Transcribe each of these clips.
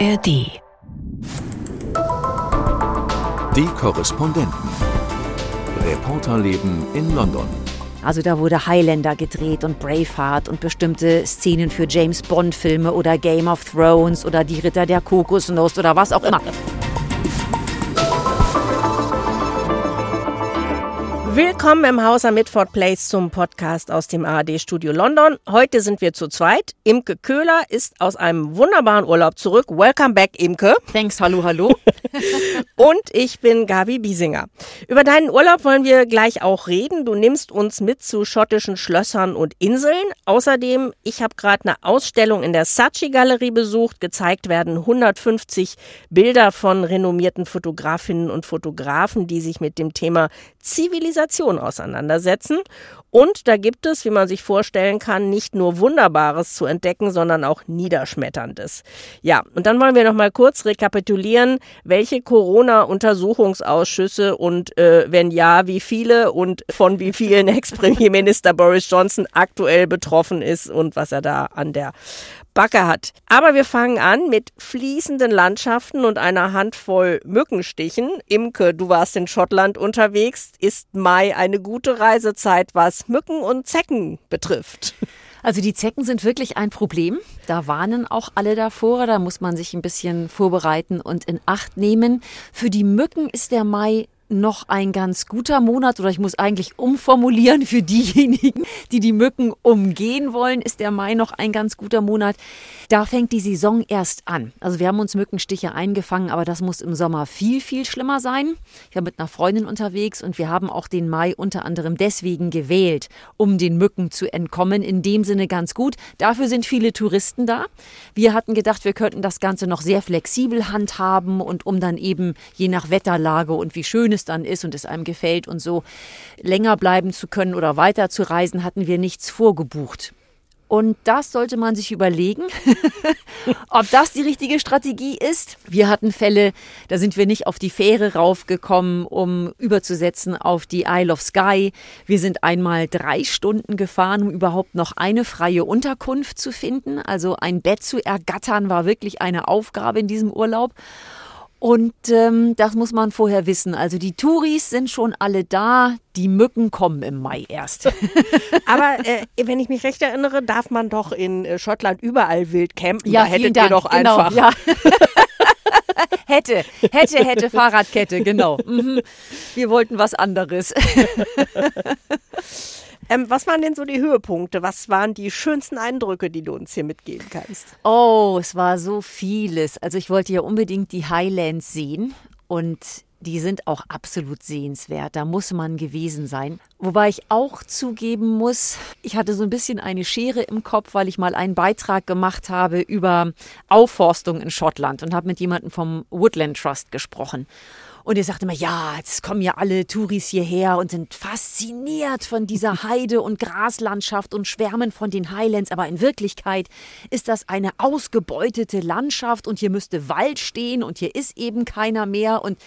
ARD. Die Korrespondenten. Reporterleben in London. Also da wurde Highlander gedreht und Braveheart und bestimmte Szenen für James Bond Filme oder Game of Thrones oder die Ritter der Kokosnuss oder was auch immer. Willkommen im Haus am Midford Place zum Podcast aus dem ARD-Studio London. Heute sind wir zu zweit. Imke Köhler ist aus einem wunderbaren Urlaub zurück. Welcome back, Imke. Thanks, hallo, hallo. Und ich bin Gabi Biesinger. Über deinen Urlaub wollen wir gleich auch reden. Du nimmst uns mit zu schottischen Schlössern und Inseln. Außerdem, ich habe gerade eine Ausstellung in der Saatchi-Galerie besucht. Gezeigt werden 150 Bilder von renommierten Fotografinnen und Fotografen, die sich mit dem Thema Zivilisation auseinandersetzen. Und da gibt es, wie man sich vorstellen kann, nicht nur Wunderbares zu entdecken, sondern auch Niederschmetterndes. Ja, und dann wollen wir noch mal kurz rekapitulieren, welche Corona-Untersuchungsausschüsse und äh, wenn ja, wie viele und von wie vielen Ex-Premierminister Boris Johnson aktuell betroffen ist und was er da an der Backe hat. Aber wir fangen an mit fließenden Landschaften und einer Handvoll Mückenstichen. Imke, du warst in Schottland unterwegs. Ist Mai eine gute Reisezeit, was Mücken und Zecken betrifft? Also die Zecken sind wirklich ein Problem. Da warnen auch alle davor. Da muss man sich ein bisschen vorbereiten und in Acht nehmen. Für die Mücken ist der Mai noch ein ganz guter Monat oder ich muss eigentlich umformulieren für diejenigen, die die Mücken umgehen wollen, ist der Mai noch ein ganz guter Monat. Da fängt die Saison erst an. Also wir haben uns Mückenstiche eingefangen, aber das muss im Sommer viel, viel schlimmer sein. Ich war mit einer Freundin unterwegs und wir haben auch den Mai unter anderem deswegen gewählt, um den Mücken zu entkommen. In dem Sinne ganz gut. Dafür sind viele Touristen da. Wir hatten gedacht, wir könnten das Ganze noch sehr flexibel handhaben und um dann eben je nach Wetterlage und wie schön es dann ist und es einem gefällt und so länger bleiben zu können oder weiter zu reisen, hatten wir nichts vorgebucht. Und das sollte man sich überlegen, ob das die richtige Strategie ist. Wir hatten Fälle, da sind wir nicht auf die Fähre raufgekommen, um überzusetzen auf die Isle of Skye. Wir sind einmal drei Stunden gefahren, um überhaupt noch eine freie Unterkunft zu finden. Also ein Bett zu ergattern war wirklich eine Aufgabe in diesem Urlaub. Und ähm, das muss man vorher wissen. Also die Touris sind schon alle da, die Mücken kommen im Mai erst. Aber äh, wenn ich mich recht erinnere, darf man doch in äh, Schottland überall wild campen. Ja, da hättet Dank. ihr doch genau, einfach. Ja. hätte, hätte, hätte Fahrradkette, genau. Mhm. Wir wollten was anderes. Ähm, was waren denn so die Höhepunkte? Was waren die schönsten Eindrücke, die du uns hier mitgeben kannst? Oh, es war so vieles. Also ich wollte ja unbedingt die Highlands sehen und die sind auch absolut sehenswert. Da muss man gewesen sein. Wobei ich auch zugeben muss, ich hatte so ein bisschen eine Schere im Kopf, weil ich mal einen Beitrag gemacht habe über Aufforstung in Schottland und habe mit jemandem vom Woodland Trust gesprochen. Und er sagte mir, ja, jetzt kommen ja alle Touris hierher und sind fasziniert von dieser Heide- und Graslandschaft und schwärmen von den Highlands. Aber in Wirklichkeit ist das eine ausgebeutete Landschaft und hier müsste Wald stehen und hier ist eben keiner mehr. Und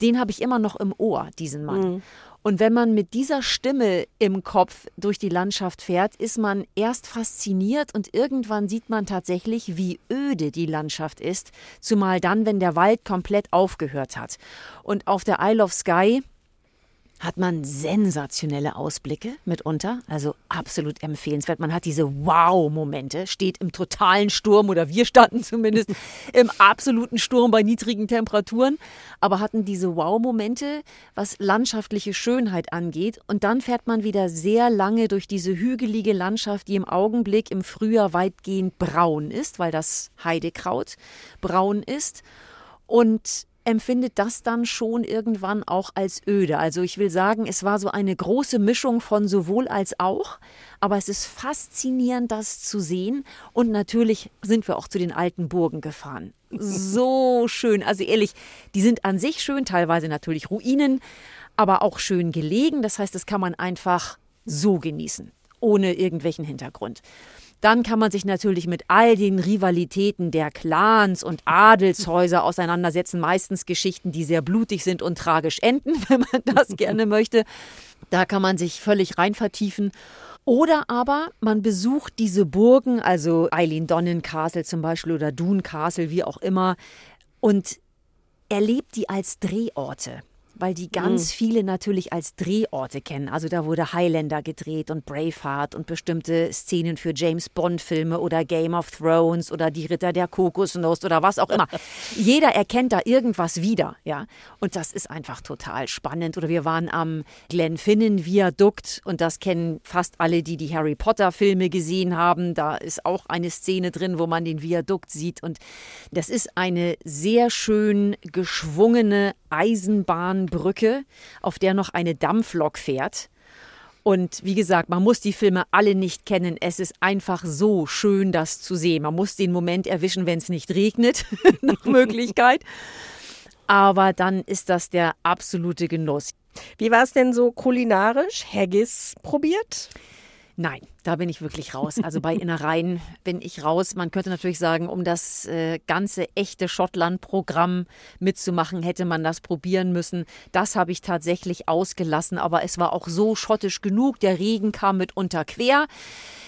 den habe ich immer noch im Ohr, diesen Mann. Mhm. Und wenn man mit dieser Stimme im Kopf durch die Landschaft fährt, ist man erst fasziniert und irgendwann sieht man tatsächlich, wie öde die Landschaft ist, zumal dann, wenn der Wald komplett aufgehört hat. Und auf der Isle of Skye hat man sensationelle Ausblicke mitunter, also absolut empfehlenswert. Man hat diese Wow-Momente, steht im totalen Sturm oder wir standen zumindest im absoluten Sturm bei niedrigen Temperaturen, aber hatten diese Wow-Momente, was landschaftliche Schönheit angeht. Und dann fährt man wieder sehr lange durch diese hügelige Landschaft, die im Augenblick im Frühjahr weitgehend braun ist, weil das Heidekraut braun ist. Und empfindet das dann schon irgendwann auch als öde. Also ich will sagen, es war so eine große Mischung von sowohl als auch, aber es ist faszinierend, das zu sehen. Und natürlich sind wir auch zu den alten Burgen gefahren. So schön. Also ehrlich, die sind an sich schön, teilweise natürlich Ruinen, aber auch schön gelegen. Das heißt, das kann man einfach so genießen, ohne irgendwelchen Hintergrund. Dann kann man sich natürlich mit all den Rivalitäten der Clans und Adelshäuser auseinandersetzen. Meistens Geschichten, die sehr blutig sind und tragisch enden, wenn man das gerne möchte. Da kann man sich völlig rein vertiefen. Oder aber man besucht diese Burgen, also Eileen Donnen Castle zum Beispiel oder Dune Castle, wie auch immer, und erlebt die als Drehorte weil die ganz mhm. viele natürlich als Drehorte kennen. Also da wurde Highlander gedreht und Braveheart und bestimmte Szenen für James Bond-Filme oder Game of Thrones oder die Ritter der Kokosnuss oder was auch immer. Jeder erkennt da irgendwas wieder, ja. Und das ist einfach total spannend. Oder wir waren am Glenfinnan-Viadukt und das kennen fast alle, die die Harry Potter-Filme gesehen haben. Da ist auch eine Szene drin, wo man den Viadukt sieht. Und das ist eine sehr schön geschwungene Eisenbahnbrücke, auf der noch eine Dampflok fährt. Und wie gesagt, man muss die Filme alle nicht kennen. Es ist einfach so schön, das zu sehen. Man muss den Moment erwischen, wenn es nicht regnet, nach Möglichkeit. Aber dann ist das der absolute Genuss. Wie war es denn so kulinarisch? Haggis probiert? Nein, da bin ich wirklich raus. Also bei Innereien bin ich raus. Man könnte natürlich sagen, um das äh, ganze echte Schottland-Programm mitzumachen, hätte man das probieren müssen. Das habe ich tatsächlich ausgelassen, aber es war auch so schottisch genug. Der Regen kam mitunter quer.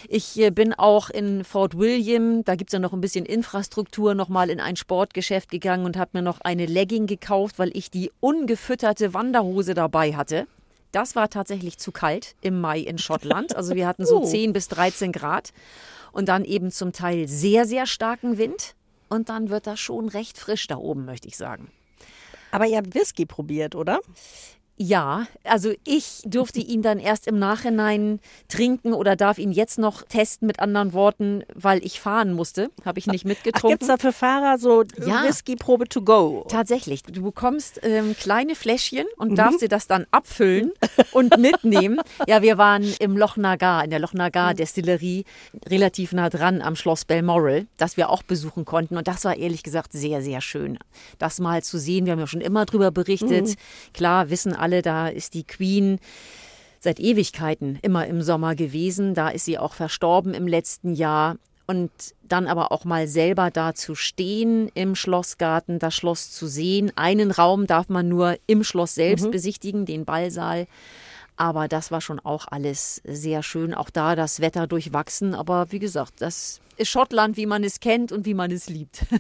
Ich äh, bin auch in Fort William, da gibt es ja noch ein bisschen Infrastruktur, nochmal in ein Sportgeschäft gegangen und habe mir noch eine Legging gekauft, weil ich die ungefütterte Wanderhose dabei hatte. Das war tatsächlich zu kalt im Mai in Schottland. Also wir hatten so oh. 10 bis 13 Grad und dann eben zum Teil sehr, sehr starken Wind. Und dann wird das schon recht frisch da oben, möchte ich sagen. Aber ihr habt Whisky probiert, oder? Ja, also ich durfte ihn dann erst im Nachhinein trinken oder darf ihn jetzt noch testen mit anderen Worten, weil ich fahren musste. Habe ich nicht mitgetrunken. Gibt es da für Fahrer so ja, Whisky-Probe to go? Tatsächlich. Du bekommst ähm, kleine Fläschchen und mhm. darfst dir das dann abfüllen und mitnehmen. Ja, wir waren im Loch Nagar, in der Loch Nagar Destillerie, relativ nah dran am Schloss Balmoral, das wir auch besuchen konnten. Und das war ehrlich gesagt sehr, sehr schön, das mal zu sehen. Wir haben ja schon immer darüber berichtet. Mhm. Klar, wissen alle, da ist die Queen seit Ewigkeiten immer im Sommer gewesen. Da ist sie auch verstorben im letzten Jahr. Und dann aber auch mal selber da zu stehen im Schlossgarten, das Schloss zu sehen. Einen Raum darf man nur im Schloss selbst mhm. besichtigen, den Ballsaal. Aber das war schon auch alles sehr schön. Auch da das Wetter durchwachsen. Aber wie gesagt, das Schottland, wie man es kennt und wie man es liebt.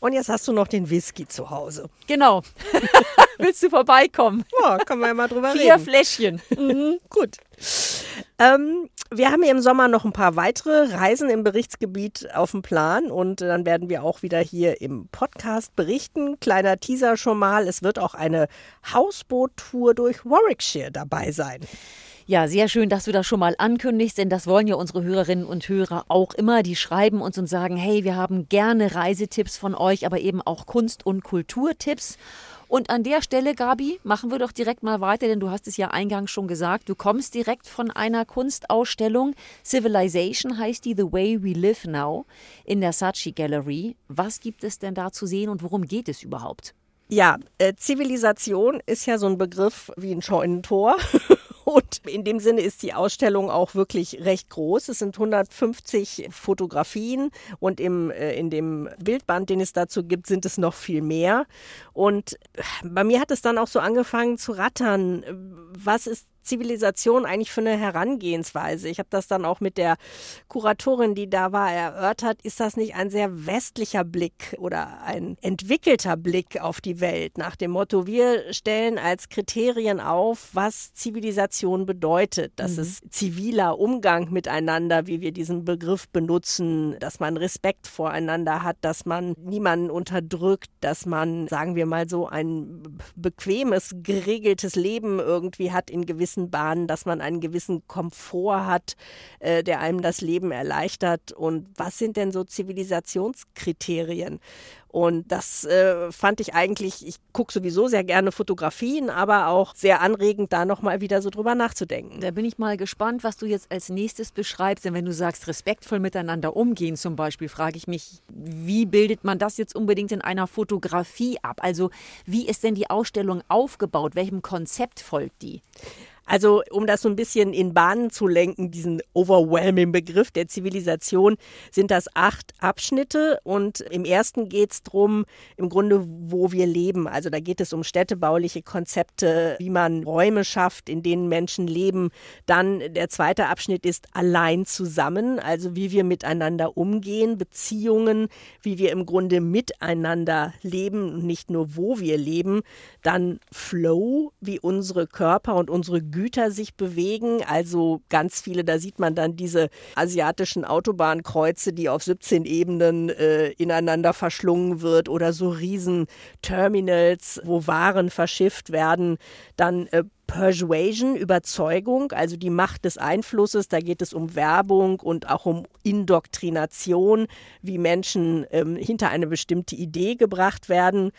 Und jetzt hast du noch den Whisky zu Hause. Genau. Willst du vorbeikommen? Ja, können wir ja mal drüber Vier reden. Vier Fläschchen. Mhm. Gut. Ähm, wir haben im Sommer noch ein paar weitere Reisen im Berichtsgebiet auf dem Plan und dann werden wir auch wieder hier im Podcast berichten. Kleiner Teaser schon mal, es wird auch eine Hausboot-Tour durch Warwickshire dabei sein. Ja, sehr schön, dass du das schon mal ankündigst, denn das wollen ja unsere Hörerinnen und Hörer auch immer. Die schreiben uns und sagen, hey, wir haben gerne Reisetipps von euch, aber eben auch Kunst- und Kulturtipps. Und an der Stelle, Gabi, machen wir doch direkt mal weiter, denn du hast es ja eingangs schon gesagt. Du kommst direkt von einer Kunstausstellung. Civilization heißt die The Way We Live Now in der Saatchi Gallery. Was gibt es denn da zu sehen und worum geht es überhaupt? Ja, äh, Zivilisation ist ja so ein Begriff wie ein Scheunentor. Und in dem Sinne ist die Ausstellung auch wirklich recht groß. Es sind 150 Fotografien und im, äh, in dem Bildband, den es dazu gibt, sind es noch viel mehr. Und bei mir hat es dann auch so angefangen zu rattern. Was ist Zivilisation eigentlich für eine Herangehensweise? Ich habe das dann auch mit der Kuratorin, die da war, erörtert. Ist das nicht ein sehr westlicher Blick oder ein entwickelter Blick auf die Welt nach dem Motto, wir stellen als Kriterien auf, was Zivilisation bedeutet. Das mhm. ist ziviler Umgang miteinander, wie wir diesen Begriff benutzen, dass man Respekt voreinander hat, dass man niemanden unterdrückt, dass man, sagen wir mal so, ein bequemes, geregeltes Leben irgendwie hat in gewissen gewissen Bahnen, dass man einen gewissen Komfort hat, äh, der einem das Leben erleichtert. Und was sind denn so Zivilisationskriterien? Und das äh, fand ich eigentlich, ich gucke sowieso sehr gerne Fotografien, aber auch sehr anregend, da nochmal wieder so drüber nachzudenken. Da bin ich mal gespannt, was du jetzt als nächstes beschreibst. Denn wenn du sagst, respektvoll miteinander umgehen zum Beispiel, frage ich mich, wie bildet man das jetzt unbedingt in einer Fotografie ab? Also wie ist denn die Ausstellung aufgebaut? Welchem Konzept folgt die? Also um das so ein bisschen in Bahnen zu lenken, diesen overwhelming Begriff der Zivilisation, sind das acht Abschnitte und im ersten geht es darum, im Grunde, wo wir leben. Also da geht es um städtebauliche Konzepte, wie man Räume schafft, in denen Menschen leben. Dann der zweite Abschnitt ist allein zusammen, also wie wir miteinander umgehen, Beziehungen, wie wir im Grunde miteinander leben nicht nur wo wir leben. Dann Flow, wie unsere Körper und unsere Güter sich bewegen. Also ganz viele, da sieht man dann diese asiatischen Autobahnkreuze, die auf 17 Ebenen äh, ineinander verschlungen wird oder so Riesenterminals, wo Waren verschifft werden. Dann äh, Persuasion, Überzeugung, also die Macht des Einflusses. Da geht es um Werbung und auch um Indoktrination, wie Menschen ähm, hinter eine bestimmte Idee gebracht werden.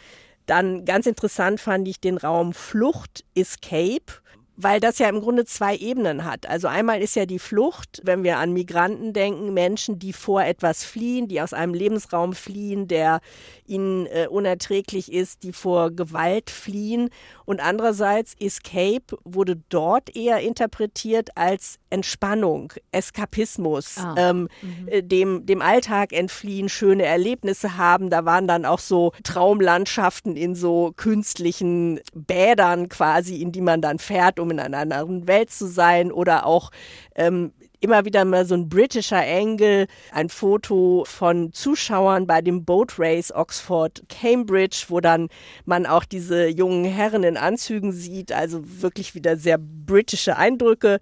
Dann ganz interessant fand ich den Raum Flucht, Escape weil das ja im Grunde zwei Ebenen hat. Also einmal ist ja die Flucht, wenn wir an Migranten denken, Menschen, die vor etwas fliehen, die aus einem Lebensraum fliehen, der ihnen äh, unerträglich ist, die vor Gewalt fliehen. Und andererseits Escape wurde dort eher interpretiert als Entspannung, Eskapismus, ah. ähm, mhm. Äh, dem, dem Alltag entfliehen, schöne Erlebnisse haben. Da waren dann auch so Traumlandschaften in so künstlichen Bädern quasi, in die man dann fährt, um in einer anderen Welt zu sein oder auch ähm, immer wieder mal so ein britischer Angle, ein Foto von Zuschauern bei dem Boat Race Oxford Cambridge, wo dann man auch diese jungen Herren in Anzügen sieht, also wirklich wieder sehr britische Eindrücke.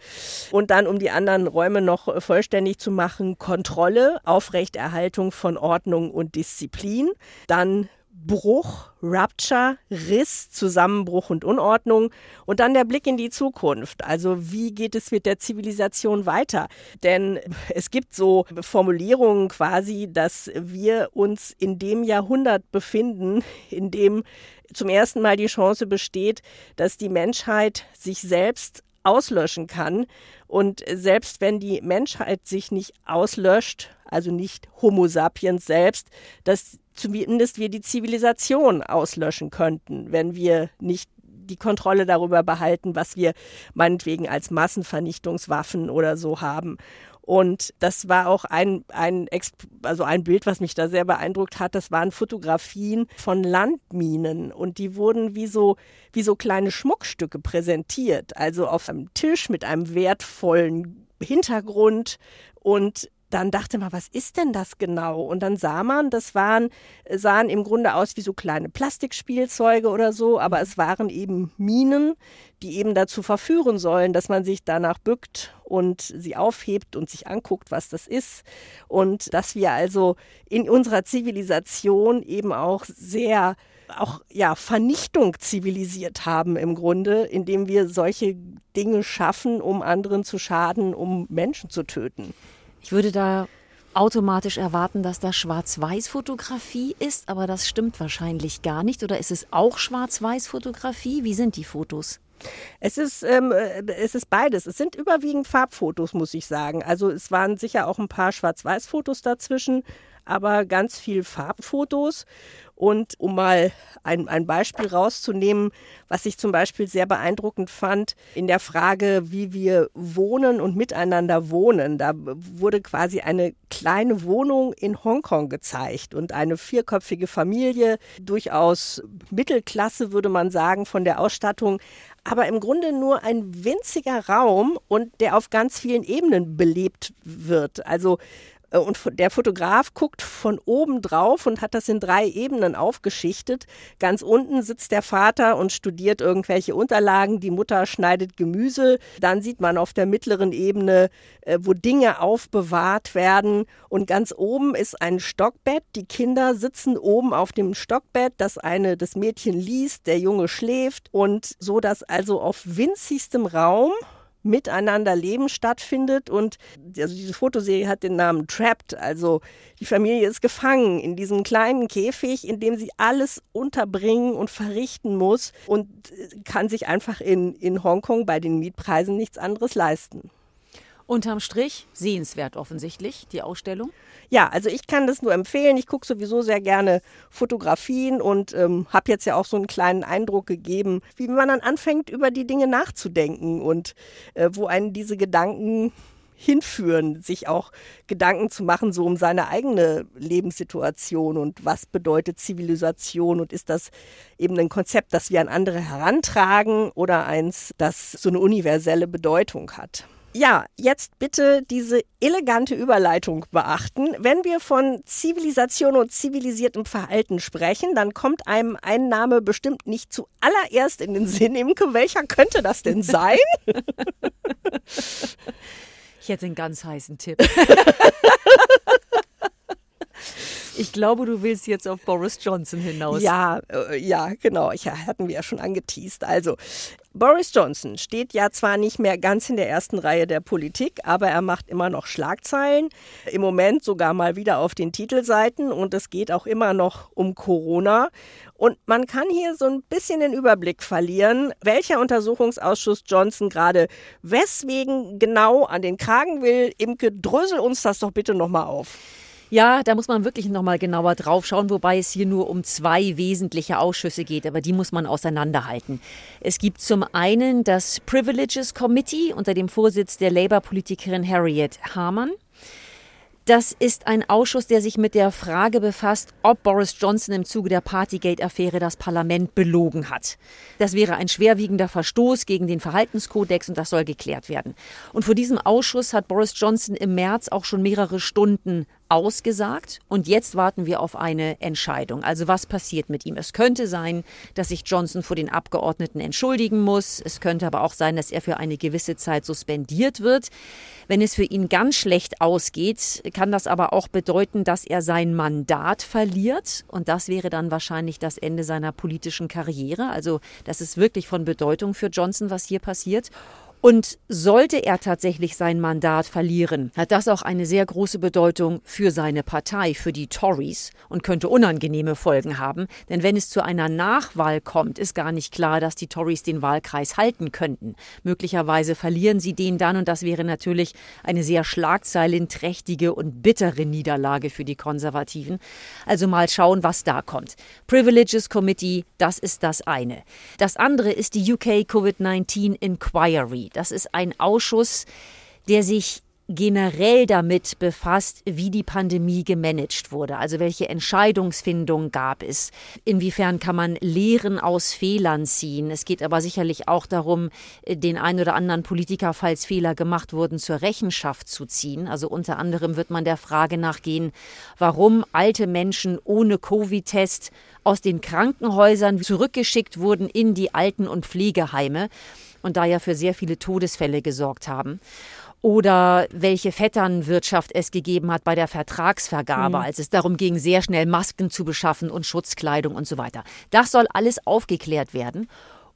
Und dann, um die anderen Räume noch vollständig zu machen, Kontrolle, Aufrechterhaltung von Ordnung und Disziplin. Dann Bruch, Rupture, Riss, Zusammenbruch und Unordnung und dann der Blick in die Zukunft. Also wie geht es mit der Zivilisation weiter? Denn es gibt so Formulierungen quasi, dass wir uns in dem Jahrhundert befinden, in dem zum ersten Mal die Chance besteht, dass die Menschheit sich selbst auslöschen kann. Und selbst wenn die Menschheit sich nicht auslöscht, also nicht Homo sapiens selbst, dass zumindest wir die Zivilisation auslöschen könnten, wenn wir nicht die Kontrolle darüber behalten, was wir meinetwegen als Massenvernichtungswaffen oder so haben. Und das war auch ein, ein, also ein Bild, was mich da sehr beeindruckt hat. Das waren Fotografien von Landminen und die wurden wie so, wie so kleine Schmuckstücke präsentiert. Also auf einem Tisch mit einem wertvollen Hintergrund und dann dachte man, was ist denn das genau? Und dann sah man, das waren, sahen im Grunde aus wie so kleine Plastikspielzeuge oder so, aber es waren eben Minen, die eben dazu verführen sollen, dass man sich danach bückt und sie aufhebt und sich anguckt, was das ist. Und dass wir also in unserer Zivilisation eben auch sehr auch ja Vernichtung zivilisiert haben im Grunde, indem wir solche Dinge schaffen, um anderen zu schaden, um Menschen zu töten. Ich würde da automatisch erwarten, dass das Schwarz-Weiß-Fotografie ist, aber das stimmt wahrscheinlich gar nicht. Oder ist es auch Schwarz-Weiß-Fotografie? Wie sind die Fotos? Es ist, ähm, äh, es ist beides. Es sind überwiegend Farbfotos, muss ich sagen. Also es waren sicher auch ein paar Schwarz-Weiß-Fotos dazwischen, aber ganz viel Farbfotos. Und um mal ein, ein Beispiel rauszunehmen, was ich zum Beispiel sehr beeindruckend fand, in der Frage, wie wir wohnen und miteinander wohnen. Da wurde quasi eine kleine Wohnung in Hongkong gezeigt und eine vierköpfige Familie, durchaus Mittelklasse würde man sagen von der Ausstattung, aber im Grunde nur ein winziger Raum und der auf ganz vielen Ebenen belebt wird. Also und der Fotograf guckt von oben drauf und hat das in drei Ebenen aufgeschichtet. Ganz unten sitzt der Vater und studiert irgendwelche Unterlagen. Die Mutter schneidet Gemüse. Dann sieht man auf der mittleren Ebene, äh, wo Dinge aufbewahrt werden. Und ganz oben ist ein Stockbett. Die Kinder sitzen oben auf dem Stockbett. Das eine, das Mädchen liest, der Junge schläft. Und so, dass also auf winzigstem Raum Miteinanderleben stattfindet. Und also diese Fotoserie hat den Namen Trapped. Also die Familie ist gefangen in diesem kleinen Käfig, in dem sie alles unterbringen und verrichten muss und kann sich einfach in, in Hongkong bei den Mietpreisen nichts anderes leisten. Unterm Strich sehenswert offensichtlich, die Ausstellung. Ja, also ich kann das nur empfehlen. Ich gucke sowieso sehr gerne Fotografien und ähm, habe jetzt ja auch so einen kleinen Eindruck gegeben, wie man dann anfängt, über die Dinge nachzudenken und äh, wo einen diese Gedanken hinführen, sich auch Gedanken zu machen, so um seine eigene Lebenssituation und was bedeutet Zivilisation und ist das eben ein Konzept, das wir an andere herantragen oder eins, das so eine universelle Bedeutung hat. Ja, jetzt bitte diese elegante Überleitung beachten. Wenn wir von Zivilisation und zivilisiertem Verhalten sprechen, dann kommt einem ein Name bestimmt nicht zuallererst in den Sinn. Imke, welcher könnte das denn sein? Ich hätte einen ganz heißen Tipp. Ich glaube, du willst jetzt auf Boris Johnson hinaus. Ja, äh, ja, genau. Ich hatten wir ja schon angeteased. Also, Boris Johnson steht ja zwar nicht mehr ganz in der ersten Reihe der Politik, aber er macht immer noch Schlagzeilen. Im Moment sogar mal wieder auf den Titelseiten und es geht auch immer noch um Corona. Und man kann hier so ein bisschen den Überblick verlieren, welcher Untersuchungsausschuss Johnson gerade weswegen genau an den Kragen will. Imke, drösel uns das doch bitte nochmal auf. Ja, da muss man wirklich nochmal genauer drauf schauen, wobei es hier nur um zwei wesentliche Ausschüsse geht, aber die muss man auseinanderhalten. Es gibt zum einen das Privileges Committee unter dem Vorsitz der Labour-Politikerin Harriet Harman. Das ist ein Ausschuss, der sich mit der Frage befasst, ob Boris Johnson im Zuge der Partygate-Affäre das Parlament belogen hat. Das wäre ein schwerwiegender Verstoß gegen den Verhaltenskodex und das soll geklärt werden. Und vor diesem Ausschuss hat Boris Johnson im März auch schon mehrere Stunden ausgesagt und jetzt warten wir auf eine Entscheidung. Also was passiert mit ihm? Es könnte sein, dass sich Johnson vor den Abgeordneten entschuldigen muss. Es könnte aber auch sein, dass er für eine gewisse Zeit suspendiert wird. Wenn es für ihn ganz schlecht ausgeht, kann das aber auch bedeuten, dass er sein Mandat verliert und das wäre dann wahrscheinlich das Ende seiner politischen Karriere. Also das ist wirklich von Bedeutung für Johnson, was hier passiert. Und sollte er tatsächlich sein Mandat verlieren, hat das auch eine sehr große Bedeutung für seine Partei, für die Tories und könnte unangenehme Folgen haben. Denn wenn es zu einer Nachwahl kommt, ist gar nicht klar, dass die Tories den Wahlkreis halten könnten. Möglicherweise verlieren sie den dann und das wäre natürlich eine sehr schlagzeilenträchtige und bittere Niederlage für die Konservativen. Also mal schauen, was da kommt. Privileges Committee, das ist das eine. Das andere ist die UK Covid-19 Inquiry. Das ist ein Ausschuss, der sich generell damit befasst, wie die Pandemie gemanagt wurde. Also welche Entscheidungsfindung gab es? Inwiefern kann man Lehren aus Fehlern ziehen? Es geht aber sicherlich auch darum, den ein oder anderen Politiker, falls Fehler gemacht wurden, zur Rechenschaft zu ziehen. Also unter anderem wird man der Frage nachgehen, warum alte Menschen ohne Covid-Test aus den Krankenhäusern zurückgeschickt wurden in die Alten- und Pflegeheime und da ja für sehr viele Todesfälle gesorgt haben. Oder welche Vetternwirtschaft es gegeben hat bei der Vertragsvergabe, mhm. als es darum ging, sehr schnell Masken zu beschaffen und Schutzkleidung und so weiter. Das soll alles aufgeklärt werden.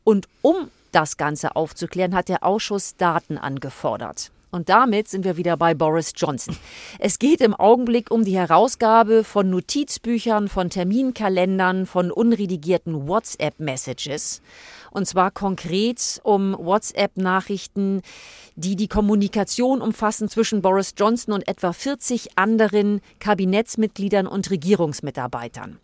Und um das Ganze aufzuklären, hat der Ausschuss Daten angefordert. Und damit sind wir wieder bei Boris Johnson. Es geht im Augenblick um die Herausgabe von Notizbüchern, von Terminkalendern, von unredigierten WhatsApp-Messages. Und zwar konkret um WhatsApp-Nachrichten, die die Kommunikation umfassen zwischen Boris Johnson und etwa 40 anderen Kabinettsmitgliedern und Regierungsmitarbeitern.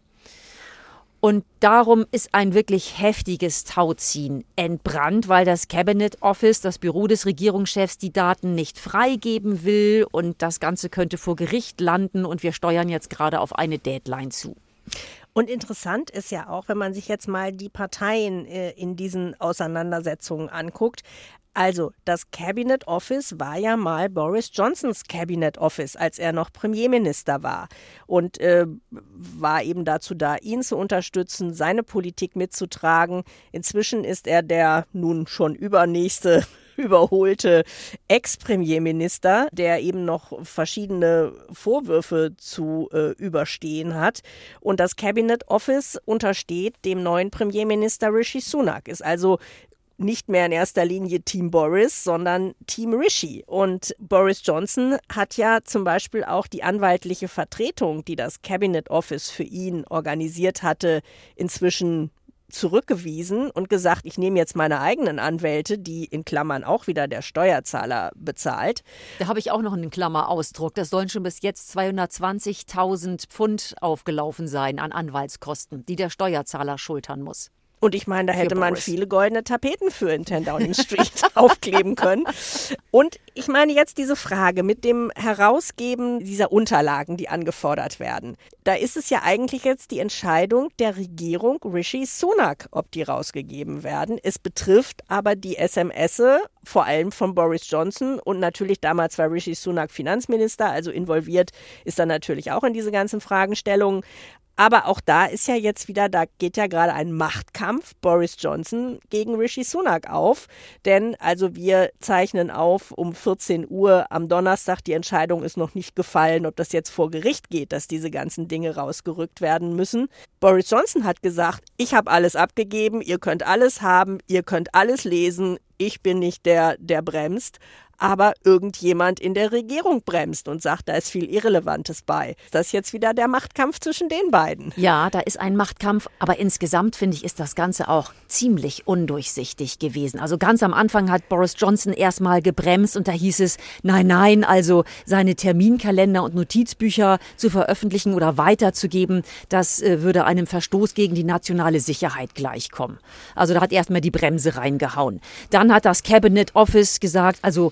Und darum ist ein wirklich heftiges Tauziehen entbrannt, weil das Cabinet Office, das Büro des Regierungschefs, die Daten nicht freigeben will und das Ganze könnte vor Gericht landen und wir steuern jetzt gerade auf eine Deadline zu. Und interessant ist ja auch, wenn man sich jetzt mal die Parteien äh, in diesen Auseinandersetzungen anguckt. Also, das Cabinet Office war ja mal Boris Johnsons Cabinet Office, als er noch Premierminister war. Und äh, war eben dazu da, ihn zu unterstützen, seine Politik mitzutragen. Inzwischen ist er der nun schon übernächste überholte Ex-Premierminister, der eben noch verschiedene Vorwürfe zu äh, überstehen hat. Und das Cabinet Office untersteht dem neuen Premierminister Rishi Sunak, ist also nicht mehr in erster Linie Team Boris, sondern Team Rishi. Und Boris Johnson hat ja zum Beispiel auch die anwaltliche Vertretung, die das Cabinet Office für ihn organisiert hatte, inzwischen zurückgewiesen und gesagt, ich nehme jetzt meine eigenen Anwälte, die in Klammern auch wieder der Steuerzahler bezahlt. Da habe ich auch noch einen Klammerausdruck. Das sollen schon bis jetzt 220.000 Pfund aufgelaufen sein an Anwaltskosten, die der Steuerzahler schultern muss. Und ich meine, da hätte man viele goldene Tapeten für in 10 Downing Street aufkleben können. Und ich meine jetzt diese Frage mit dem Herausgeben dieser Unterlagen, die angefordert werden. Da ist es ja eigentlich jetzt die Entscheidung der Regierung Rishi Sunak, ob die rausgegeben werden. Es betrifft aber die SMS vor allem von Boris Johnson und natürlich damals war Rishi Sunak Finanzminister, also involviert ist er natürlich auch in diese ganzen Fragestellungen. Aber auch da ist ja jetzt wieder, da geht ja gerade ein Machtkampf Boris Johnson gegen Rishi Sunak auf. Denn also wir zeichnen auf um 14 Uhr am Donnerstag. Die Entscheidung ist noch nicht gefallen, ob das jetzt vor Gericht geht, dass diese ganzen Dinge rausgerückt werden müssen. Boris Johnson hat gesagt, ich habe alles abgegeben, ihr könnt alles haben, ihr könnt alles lesen, ich bin nicht der, der bremst aber irgendjemand in der Regierung bremst und sagt, da ist viel Irrelevantes bei. Ist das jetzt wieder der Machtkampf zwischen den beiden? Ja, da ist ein Machtkampf, aber insgesamt finde ich, ist das Ganze auch ziemlich undurchsichtig gewesen. Also ganz am Anfang hat Boris Johnson erstmal gebremst und da hieß es, nein, nein, also seine Terminkalender und Notizbücher zu veröffentlichen oder weiterzugeben, das äh, würde einem Verstoß gegen die nationale Sicherheit gleichkommen. Also da hat erstmal die Bremse reingehauen. Dann hat das Cabinet Office gesagt, also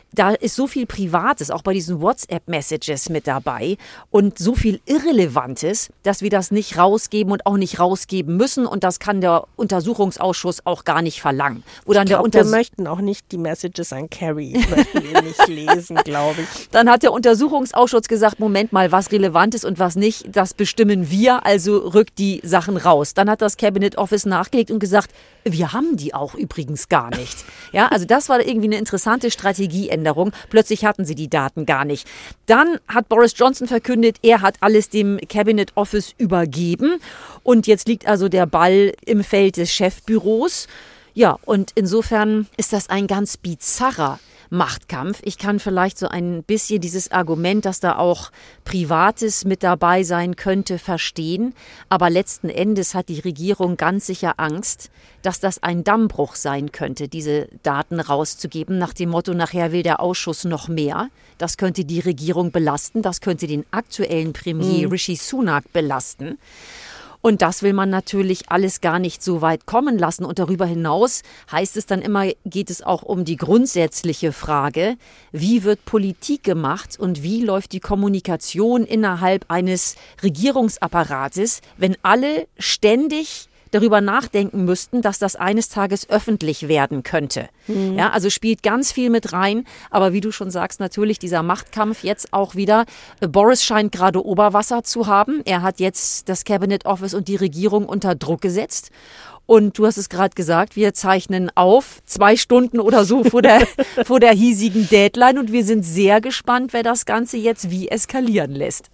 da ist so viel Privates, auch bei diesen WhatsApp-Messages mit dabei und so viel Irrelevantes, dass wir das nicht rausgeben und auch nicht rausgeben müssen. Und das kann der Untersuchungsausschuss auch gar nicht verlangen. Wo dann glaub, der wir möchten auch nicht die Messages an Carrie nicht lesen, glaube ich. Dann hat der Untersuchungsausschuss gesagt, Moment mal, was relevant ist und was nicht, das bestimmen wir, also rückt die Sachen raus. Dann hat das Cabinet Office nachgelegt und gesagt, wir haben die auch übrigens gar nicht. Ja, also das war irgendwie eine interessante Strategieänderung. Plötzlich hatten sie die Daten gar nicht. Dann hat Boris Johnson verkündet, er hat alles dem Cabinet Office übergeben und jetzt liegt also der Ball im Feld des Chefbüros. Ja, und insofern ist das ein ganz bizarrer Machtkampf. Ich kann vielleicht so ein bisschen dieses Argument, dass da auch Privates mit dabei sein könnte, verstehen. Aber letzten Endes hat die Regierung ganz sicher Angst, dass das ein Dammbruch sein könnte, diese Daten rauszugeben, nach dem Motto, nachher will der Ausschuss noch mehr. Das könnte die Regierung belasten, das könnte den aktuellen Premier mhm. Rishi Sunak belasten. Und das will man natürlich alles gar nicht so weit kommen lassen. Und darüber hinaus heißt es dann immer, geht es auch um die grundsätzliche Frage, wie wird Politik gemacht und wie läuft die Kommunikation innerhalb eines Regierungsapparates, wenn alle ständig darüber nachdenken müssten, dass das eines Tages öffentlich werden könnte. Mhm. Ja, also spielt ganz viel mit rein. Aber wie du schon sagst, natürlich dieser Machtkampf jetzt auch wieder. Äh, Boris scheint gerade Oberwasser zu haben. Er hat jetzt das Cabinet Office und die Regierung unter Druck gesetzt. Und du hast es gerade gesagt, wir zeichnen auf, zwei Stunden oder so vor der, vor der hiesigen Deadline. Und wir sind sehr gespannt, wer das Ganze jetzt wie eskalieren lässt.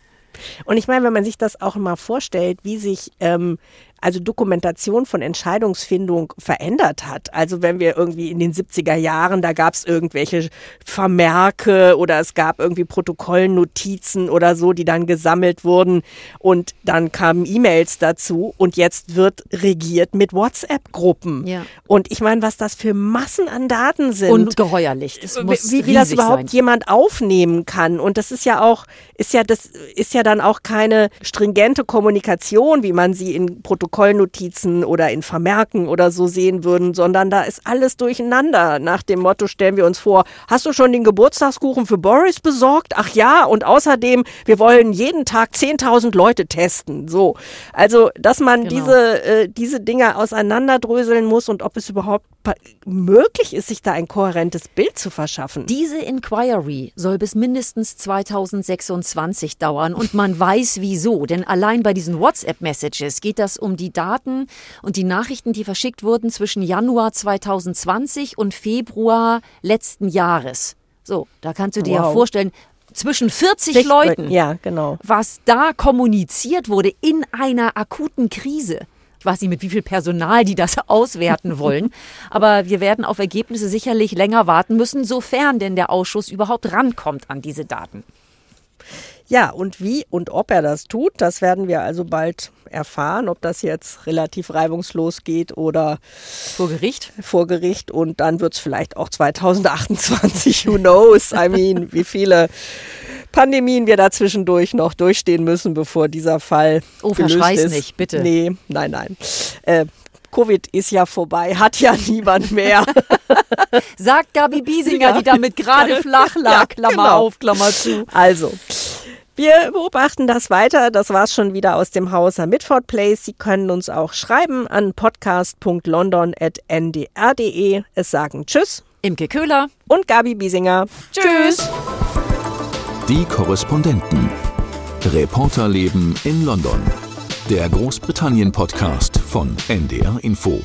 Und ich meine, wenn man sich das auch mal vorstellt, wie sich ähm, also Dokumentation von Entscheidungsfindung verändert hat. Also wenn wir irgendwie in den 70er Jahren, da gab es irgendwelche Vermerke oder es gab irgendwie Protokollnotizen oder so, die dann gesammelt wurden und dann kamen E-Mails dazu und jetzt wird regiert mit WhatsApp-Gruppen. Ja. Und ich meine, was das für Massen an Daten sind. Ungeheuerlich. Das muss wie, wie das überhaupt sein. jemand aufnehmen kann. Und das ist ja auch, ist ja, das ist ja dann auch keine stringente Kommunikation, wie man sie in Protokollen Protokollnotizen oder in Vermerken oder so sehen würden, sondern da ist alles durcheinander. Nach dem Motto stellen wir uns vor, hast du schon den Geburtstagskuchen für Boris besorgt? Ach ja, und außerdem, wir wollen jeden Tag 10.000 Leute testen. So. Also, dass man genau. diese, äh, diese Dinge auseinanderdröseln muss und ob es überhaupt möglich ist, sich da ein kohärentes Bild zu verschaffen. Diese Inquiry soll bis mindestens 2026 dauern und man weiß wieso, denn allein bei diesen WhatsApp-Messages geht das um die Daten und die Nachrichten, die verschickt wurden zwischen Januar 2020 und Februar letzten Jahres. So, da kannst du dir wow. ja vorstellen, zwischen 40 Sech Leuten, ja, genau. was da kommuniziert wurde in einer akuten Krise. weiß nicht, mit wie viel Personal die das auswerten wollen. Aber wir werden auf Ergebnisse sicherlich länger warten müssen, sofern denn der Ausschuss überhaupt rankommt an diese Daten. Ja, und wie und ob er das tut, das werden wir also bald erfahren, ob das jetzt relativ reibungslos geht oder vor Gericht. Vor Gericht und dann wird es vielleicht auch 2028, who knows? I mean, wie viele Pandemien wir da zwischendurch noch durchstehen müssen, bevor dieser Fall. Oh, verschreiß ist. nicht, bitte. Nee, nein, nein. Äh, Covid ist ja vorbei, hat ja niemand mehr. Sagt Gabi Biesinger, ja. die damit gerade flach lag, ja, Klammer genau. auf, Klammer zu. Also, wir beobachten das weiter. Das war's schon wieder aus dem Haus am Midford Place. Sie können uns auch schreiben an podcast.london.ndr.de. Es sagen Tschüss. Imke Köhler und Gabi Biesinger. Tschüss. Die Korrespondenten. Reporterleben in London. Der Großbritannien-Podcast von NDR Info.